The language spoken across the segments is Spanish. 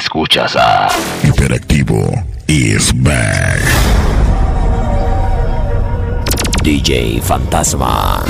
Escuchas a Hiperactivo is back. DJ Fantasma.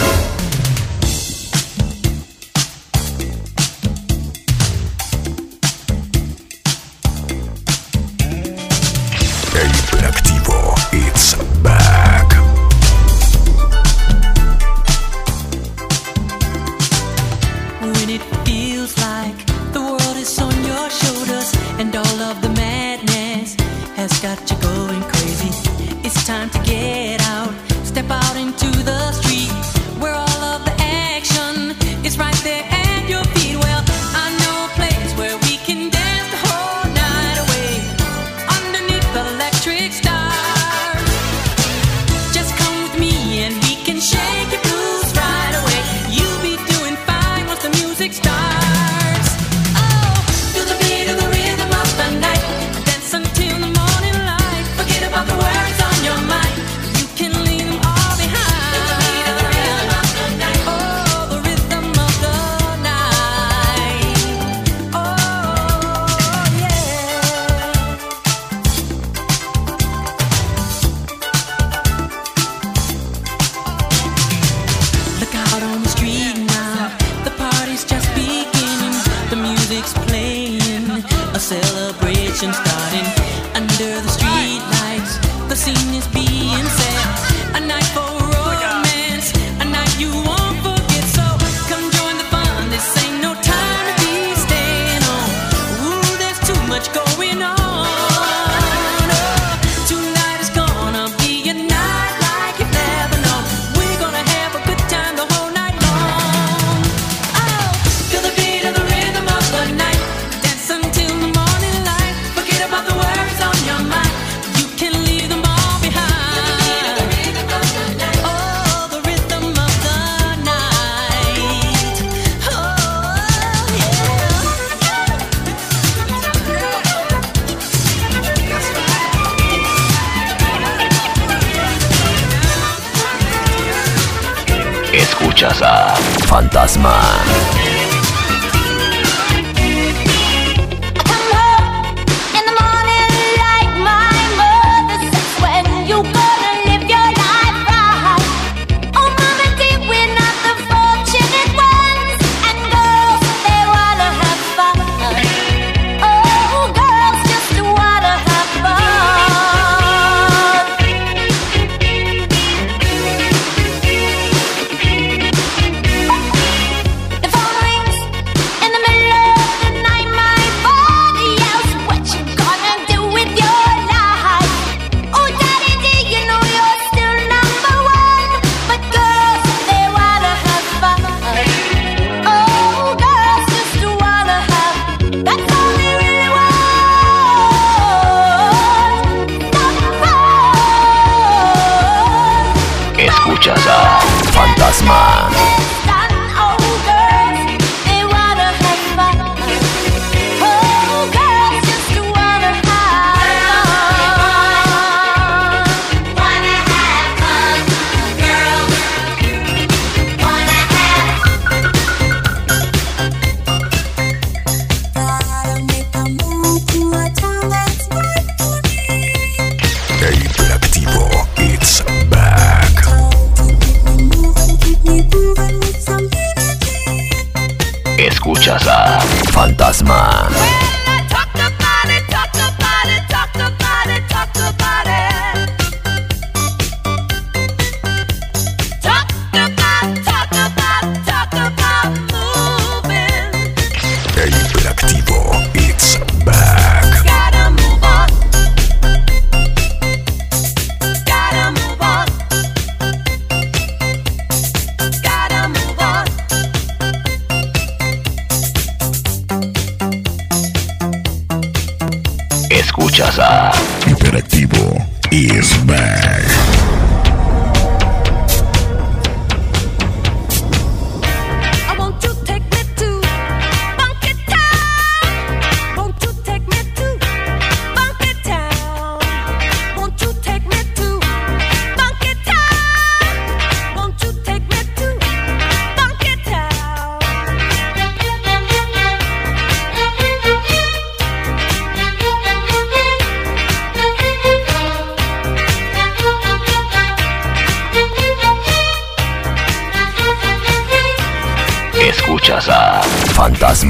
rechaza. Interactivo y Smash.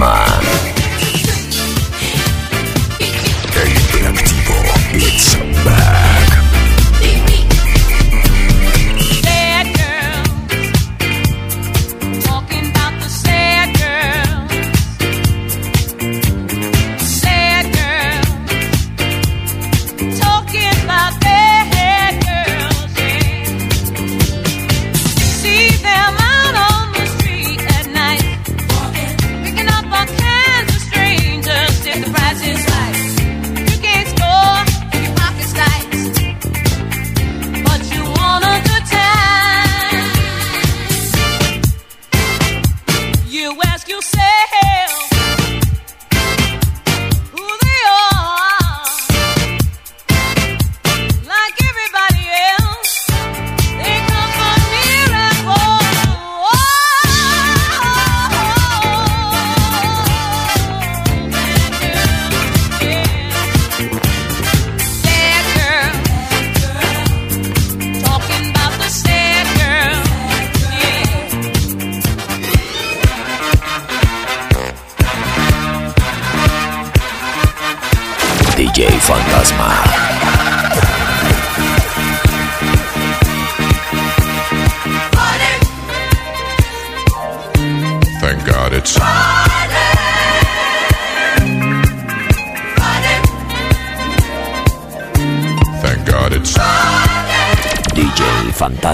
My.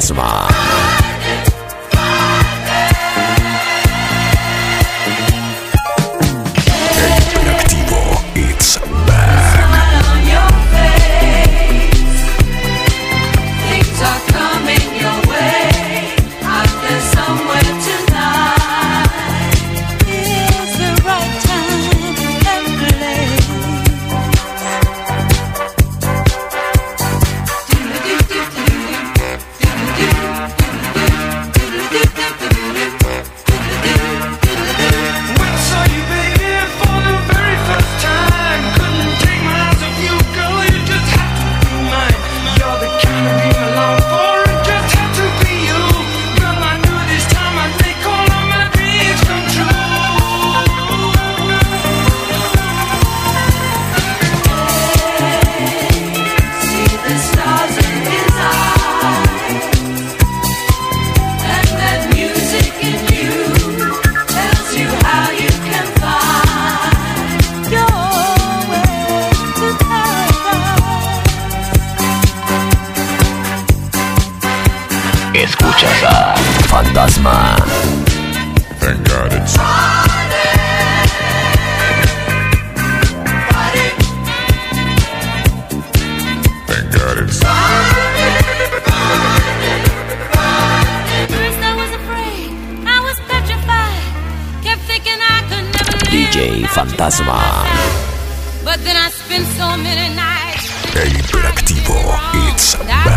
是吧？Fantasma. But then I so many nights. It's back.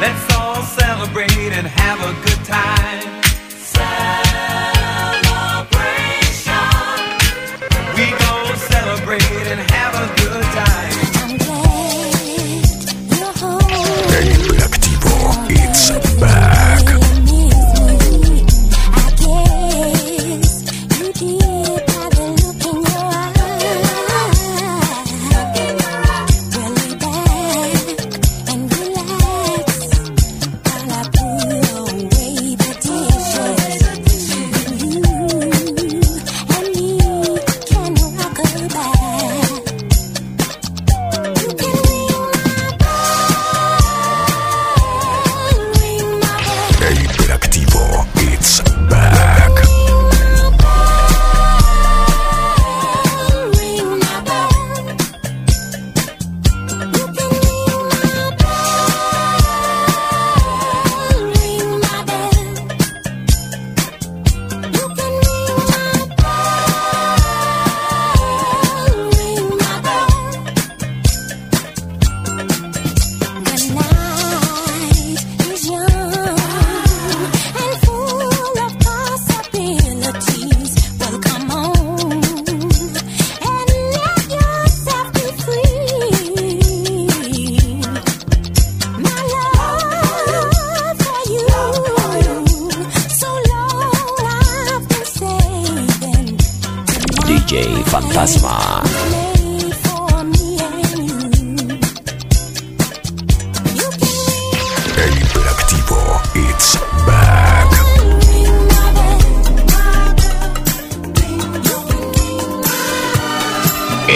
Let's all celebrate and have a good time.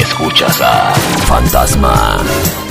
Escuchas a Fantasma.